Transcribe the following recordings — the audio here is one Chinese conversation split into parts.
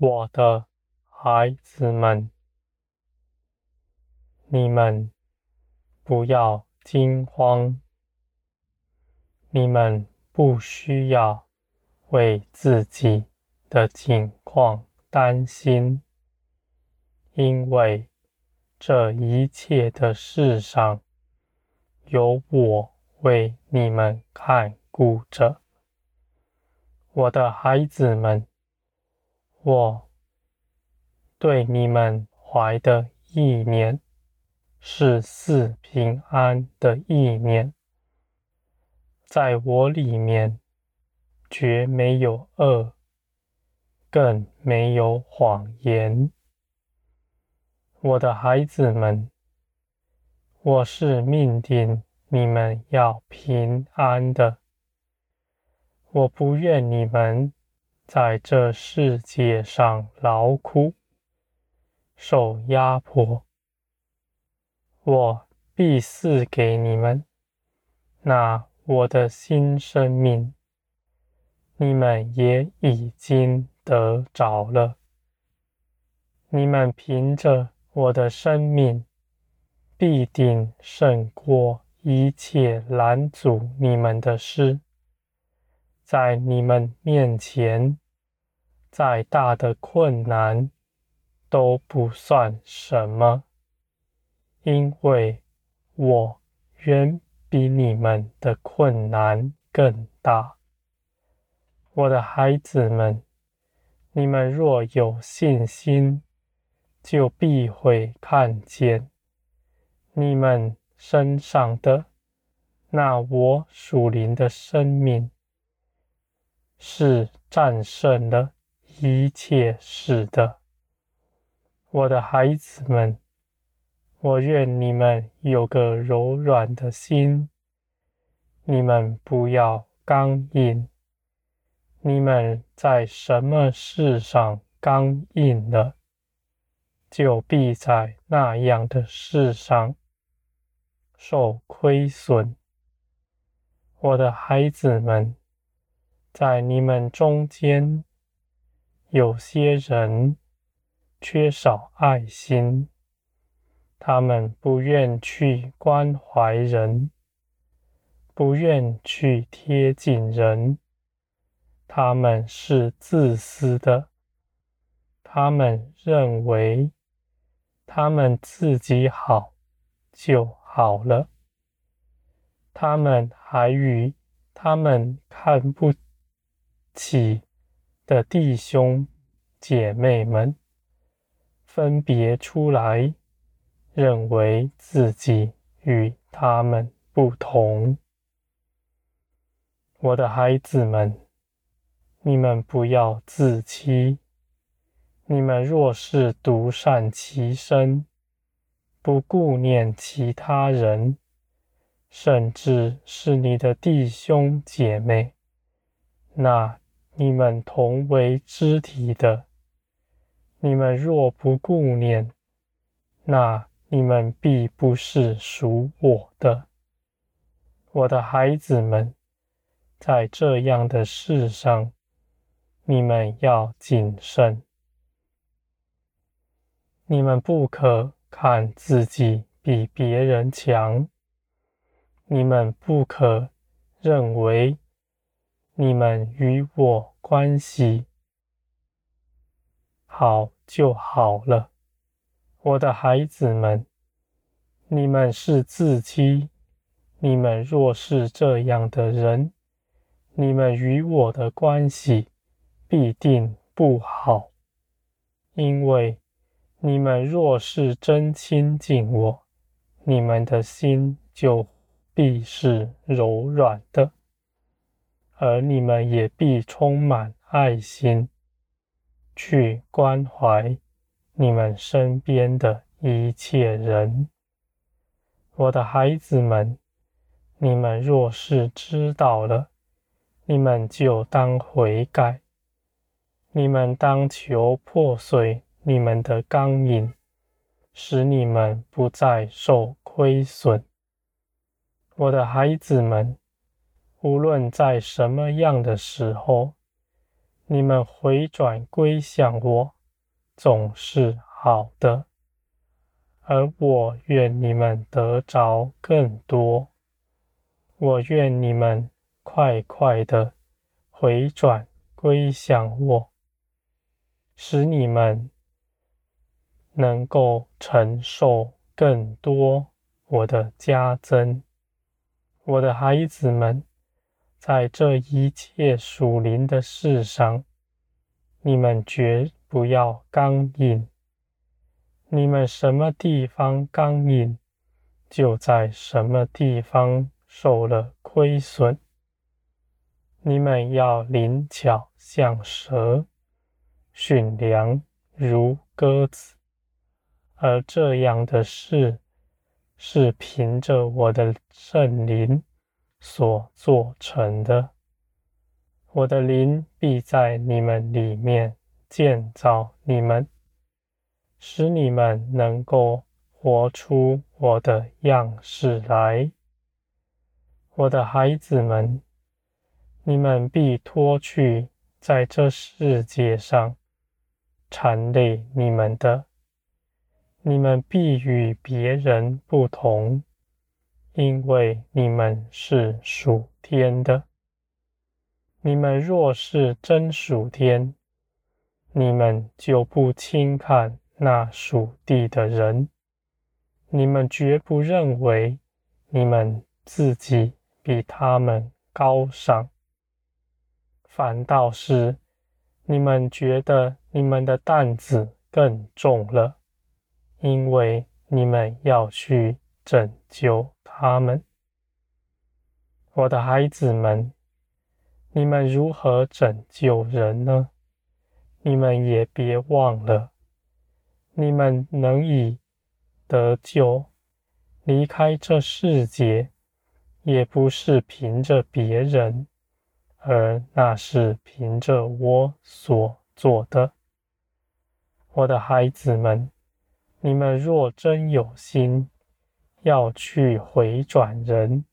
我的孩子们，你们不要惊慌，你们不需要为自己的境况担心，因为这一切的事上，有我为你们看顾着。我的孩子们，我对你们怀的意念是四平安的意念，在我里面绝没有恶，更没有谎言。我的孩子们，我是命定你们要平安的。我不愿你们在这世界上劳苦、受压迫。我必赐给你们那我的新生命，你们也已经得着了。你们凭着我的生命，必定胜过一切拦阻你们的事。在你们面前，再大的困难都不算什么，因为我远比你们的困难更大。我的孩子们，你们若有信心，就必会看见你们身上的那我属灵的生命。是战胜了一切事的，我的孩子们，我愿你们有个柔软的心，你们不要刚硬。你们在什么事上刚硬了，就必在那样的事上受亏损。我的孩子们。在你们中间，有些人缺少爱心，他们不愿去关怀人，不愿去贴近人，他们是自私的，他们认为他们自己好就好了，他们还与他们看不起的弟兄姐妹们分别出来，认为自己与他们不同。我的孩子们，你们不要自欺。你们若是独善其身，不顾念其他人，甚至是你的弟兄姐妹，那，你们同为肢体的，你们若不顾念，那你们必不是属我的。我的孩子们，在这样的事上，你们要谨慎。你们不可看自己比别人强，你们不可认为。你们与我关系好就好了，我的孩子们，你们是自欺。你们若是这样的人，你们与我的关系必定不好，因为你们若是真亲近我，你们的心就必是柔软的。而你们也必充满爱心，去关怀你们身边的一切人。我的孩子们，你们若是知道了，你们就当悔改。你们当求破碎你们的刚硬，使你们不再受亏损。我的孩子们。无论在什么样的时候，你们回转归向我，总是好的。而我愿你们得着更多，我愿你们快快的回转归向我，使你们能够承受更多我的加增。我的孩子们，在这一切属灵的事上，你们绝不要刚硬。你们什么地方刚硬，就在什么地方受了亏损。你们要灵巧像蛇，驯良如鸽子，而这样的事是凭着我的圣灵所做成的。我的灵必在你们里面建造你们。使你们能够活出我的样式来，我的孩子们，你们必脱去在这世界上缠累你们的，你们必与别人不同，因为你们是属天的。你们若是真属天，你们就不轻看。那属地的人，你们绝不认为你们自己比他们高尚，反倒是你们觉得你们的担子更重了，因为你们要去拯救他们。我的孩子们，你们如何拯救人呢？你们也别忘了。你们能以得救离开这世界，也不是凭着别人，而那是凭着我所做的。我的孩子们，你们若真有心要去回转人，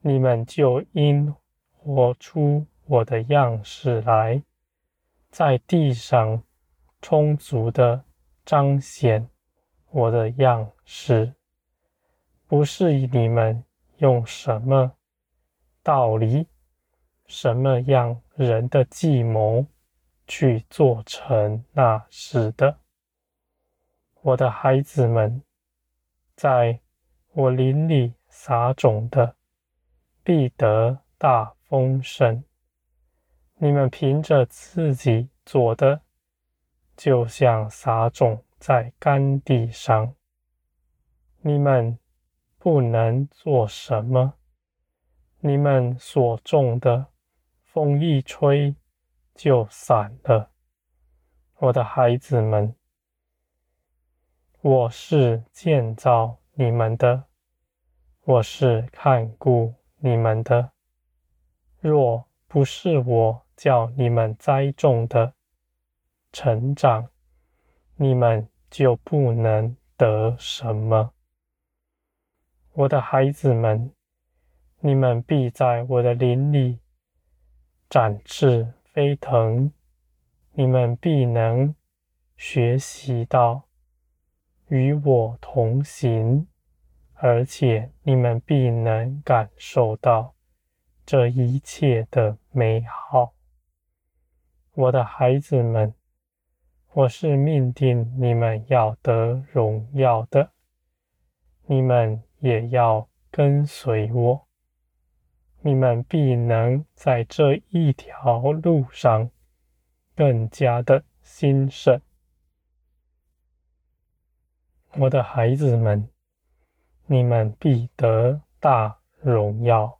你们就应活出我的样式来，在地上充足的。彰显我的样式，不是你们用什么道理、什么样人的计谋去做成那事的。我的孩子们，在我灵里撒种的，必得大丰盛。你们凭着自己做的。就像撒种在干地上，你们不能做什么。你们所种的，风一吹就散了。我的孩子们，我是建造你们的，我是看顾你们的。若不是我叫你们栽种的，成长，你们就不能得什么。我的孩子们，你们必在我的林里展翅飞腾，你们必能学习到与我同行，而且你们必能感受到这一切的美好。我的孩子们。我是命定你们要得荣耀的，你们也要跟随我，你们必能在这一条路上更加的兴盛。我的孩子们，你们必得大荣耀。